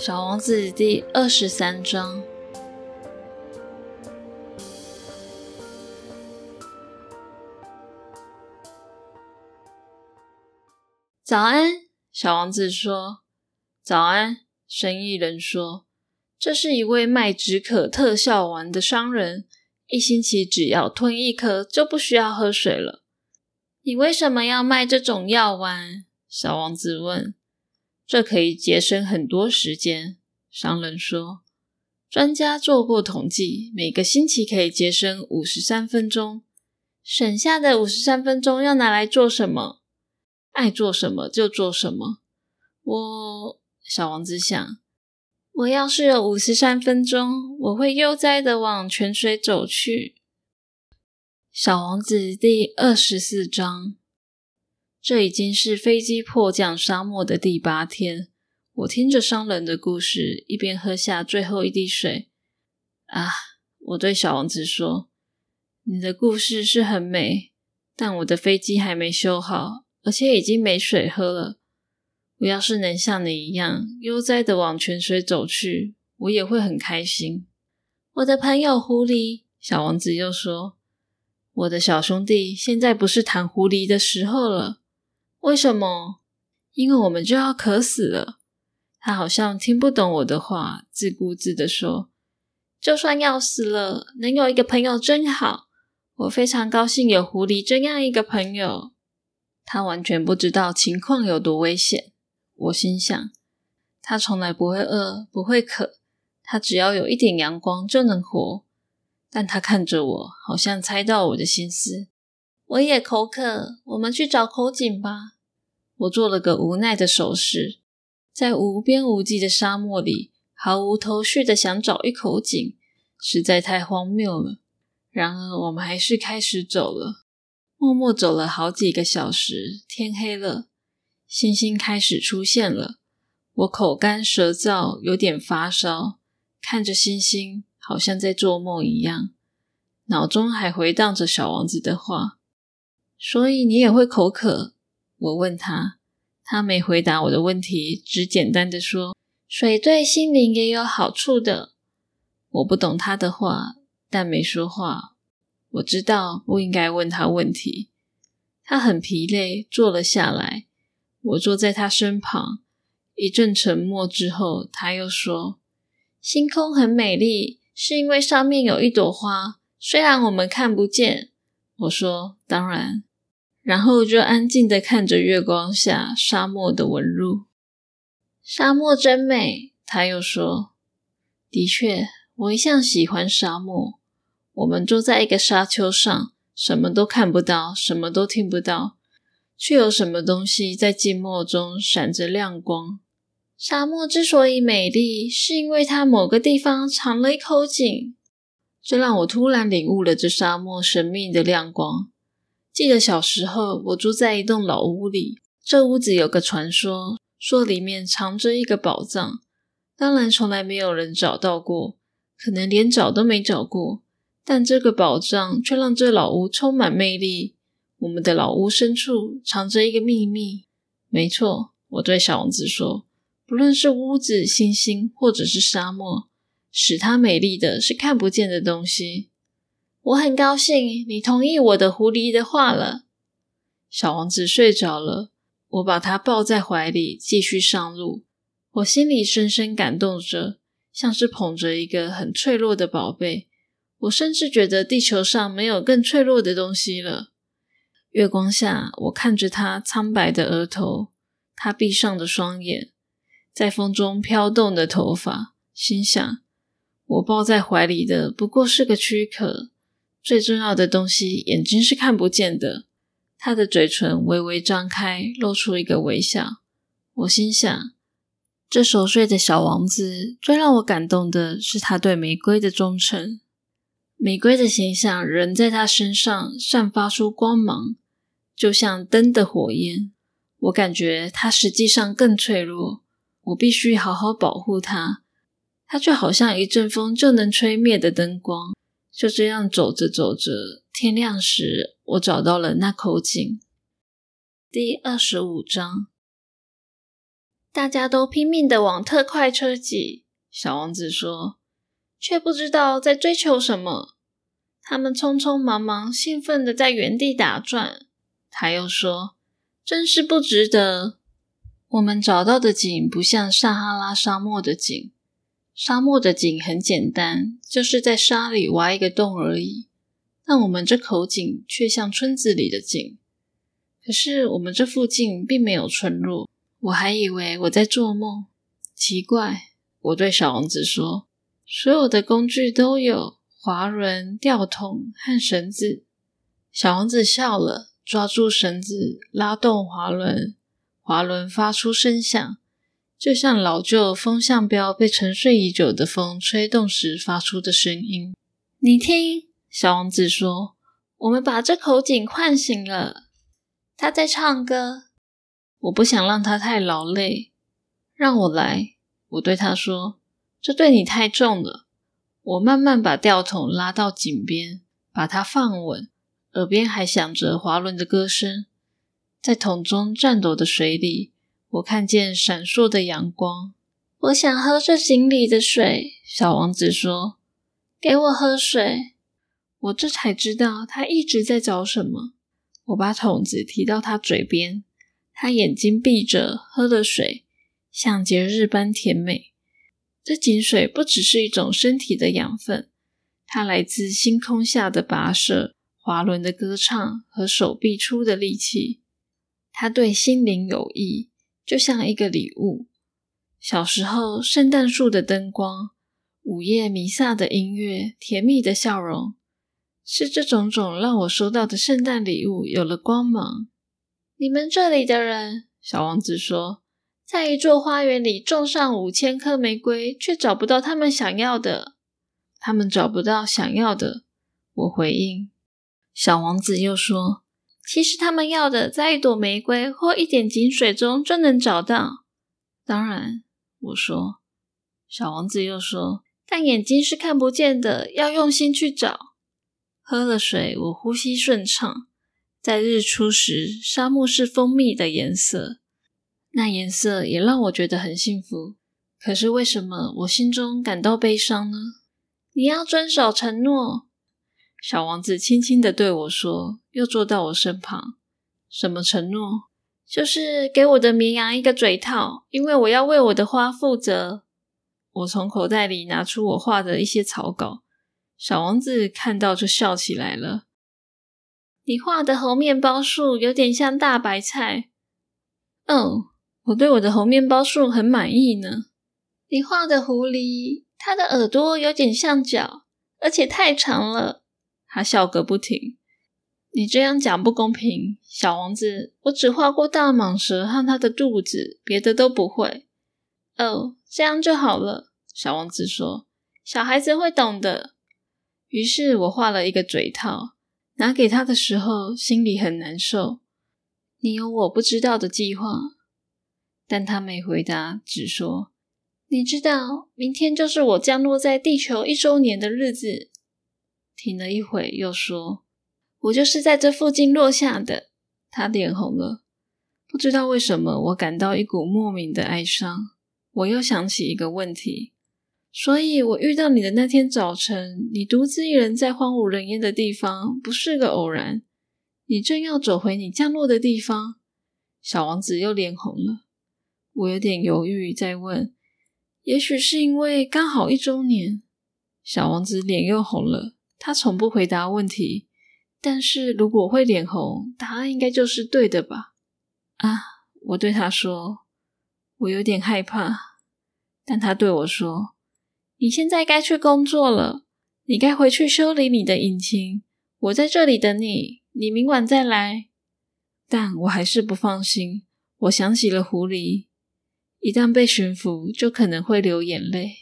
小王子第二十三章。早安，小王子说。早安，生意人说。这是一位卖止渴特效丸的商人，一星期只要吞一颗就不需要喝水了。你为什么要卖这种药丸？小王子问。这可以节省很多时间，商人说。专家做过统计，每个星期可以节省五十三分钟。省下的五十三分钟要拿来做什么？爱做什么就做什么。我，小王子想，我要是有五十三分钟，我会悠哉的往泉水走去。小王子第二十四章。这已经是飞机迫降沙漠的第八天。我听着商人的故事，一边喝下最后一滴水。啊，我对小王子说：“你的故事是很美，但我的飞机还没修好，而且已经没水喝了。我要是能像你一样悠哉的往泉水走去，我也会很开心。”我的朋友狐狸，小王子又说：“我的小兄弟，现在不是谈狐狸的时候了。”为什么？因为我们就要渴死了。他好像听不懂我的话，自顾自的说：“就算要死了，能有一个朋友真好。我非常高兴有狐狸这样一个朋友。”他完全不知道情况有多危险。我心想，他从来不会饿，不会渴，他只要有一点阳光就能活。但他看着我，好像猜到我的心思。我也口渴，我们去找口井吧。我做了个无奈的手势，在无边无际的沙漠里，毫无头绪的想找一口井，实在太荒谬了。然而，我们还是开始走了，默默走了好几个小时。天黑了，星星开始出现了。我口干舌燥，有点发烧，看着星星，好像在做梦一样，脑中还回荡着小王子的话。所以你也会口渴？我问他，他没回答我的问题，只简单的说：“水对心灵也有好处的。”我不懂他的话，但没说话。我知道不应该问他问题。他很疲累，坐了下来。我坐在他身旁，一阵沉默之后，他又说：“星空很美丽，是因为上面有一朵花，虽然我们看不见。”我说：“当然。”然后就安静的看着月光下沙漠的纹路。沙漠真美，他又说：“的确，我一向喜欢沙漠。我们坐在一个沙丘上，什么都看不到，什么都听不到，却有什么东西在静默中闪着亮光。沙漠之所以美丽，是因为它某个地方藏了一口井。这让我突然领悟了这沙漠神秘的亮光。”记得小时候，我住在一栋老屋里。这屋子有个传说，说里面藏着一个宝藏。当然，从来没有人找到过，可能连找都没找过。但这个宝藏却让这老屋充满魅力。我们的老屋深处藏着一个秘密。没错，我对小王子说：“不论是屋子、星星，或者是沙漠，使它美丽的是看不见的东西。”我很高兴你同意我的狐狸的话了。小王子睡着了，我把他抱在怀里，继续上路。我心里深深感动着，像是捧着一个很脆弱的宝贝。我甚至觉得地球上没有更脆弱的东西了。月光下，我看着他苍白的额头，他闭上的双眼，在风中飘动的头发，心想：我抱在怀里的不过是个躯壳。最重要的东西，眼睛是看不见的。他的嘴唇微微张开，露出一个微笑。我心想，这熟睡的小王子，最让我感动的是他对玫瑰的忠诚。玫瑰的形象仍在他身上散发出光芒，就像灯的火焰。我感觉他实际上更脆弱，我必须好好保护他。他就好像一阵风就能吹灭的灯光。就这样走着走着，天亮时，我找到了那口井。第二十五章，大家都拼命的往特快车挤。小王子说，却不知道在追求什么。他们匆匆忙忙、兴奋的在原地打转。他又说：“真是不值得。我们找到的井不像撒哈拉沙漠的井。沙漠的井很简单，就是在沙里挖一个洞而已。但我们这口井却像村子里的井。可是我们这附近并没有村落，我还以为我在做梦。奇怪，我对小王子说：所有的工具都有。”滑轮、吊桶和绳子，小王子笑了，抓住绳子，拉动滑轮，滑轮发出声响，就像老旧风向标被沉睡已久的风吹动时发出的声音。你听，小王子说：“我们把这口井唤醒了，他在唱歌。我不想让他太劳累，让我来。”我对他说：“这对你太重了。”我慢慢把吊桶拉到井边，把它放稳，耳边还响着滑轮的歌声。在桶中颤抖的水里，我看见闪烁的阳光。我想喝这井里的水，小王子说：“给我喝水。”我这才知道他一直在找什么。我把桶子提到他嘴边，他眼睛闭着，喝了水，像节日般甜美。这井水不只是一种身体的养分，它来自星空下的跋涉、滑轮的歌唱和手臂出的力气。它对心灵有益，就像一个礼物。小时候，圣诞树的灯光、午夜弥撒的音乐、甜蜜的笑容，是这种种让我收到的圣诞礼物有了光芒。你们这里的人，小王子说。在一座花园里种上五千颗玫瑰，却找不到他们想要的。他们找不到想要的，我回应。小王子又说：“其实他们要的，在一朵玫瑰或一点井水中就能找到。”当然，我说。小王子又说：“但眼睛是看不见的，要用心去找。”喝了水，我呼吸顺畅。在日出时，沙漠是蜂蜜的颜色。那颜色也让我觉得很幸福，可是为什么我心中感到悲伤呢？你要遵守承诺，小王子轻轻的对我说，又坐到我身旁。什么承诺？就是给我的绵羊一个嘴套，因为我要为我的花负责。我从口袋里拿出我画的一些草稿，小王子看到就笑起来了。你画的猴面包树有点像大白菜，哦。我对我的猴面包树很满意呢。你画的狐狸，它的耳朵有点像脚，而且太长了。他笑个不停。你这样讲不公平，小王子。我只画过大蟒蛇和它的肚子，别的都不会。哦，这样就好了。小王子说：“小孩子会懂的。”于是我画了一个嘴套，拿给他的时候，心里很难受。你有我不知道的计划。但他没回答，只说：“你知道，明天就是我降落在地球一周年的日子。”停了一会，又说：“我就是在这附近落下的。”他脸红了，不知道为什么，我感到一股莫名的哀伤。我又想起一个问题：所以我遇到你的那天早晨，你独自一人在荒无人烟的地方，不是个偶然。你正要走回你降落的地方，小王子又脸红了。我有点犹豫，再问：“也许是因为刚好一周年。”小王子脸又红了。他从不回答问题，但是如果会脸红，答案应该就是对的吧？啊！我对他说：“我有点害怕。”但他对我说：“你现在该去工作了，你该回去修理你的引擎。我在这里等你，你明晚再来。”但我还是不放心。我想起了狐狸。一旦被驯服，就可能会流眼泪。